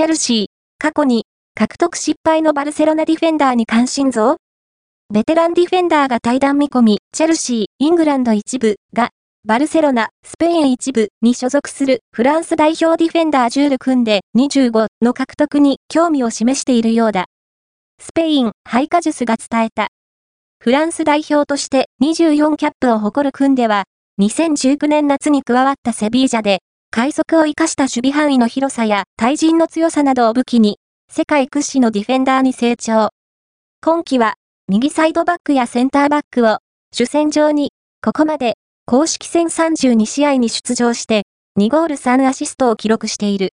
チェルシー、過去に獲得失敗のバルセロナディフェンダーに関心増ベテランディフェンダーが対談見込み、チェルシー、イングランド一部が、バルセロナ、スペイン一部に所属するフランス代表ディフェンダージュール組んで25の獲得に興味を示しているようだ。スペイン、ハイカジュスが伝えた。フランス代表として24キャップを誇る組では、2019年夏に加わったセビージャで、快速を生かした守備範囲の広さや対人の強さなどを武器に、世界屈指のディフェンダーに成長。今季は、右サイドバックやセンターバックを、主戦場に、ここまで、公式戦32試合に出場して、2ゴール3アシストを記録している。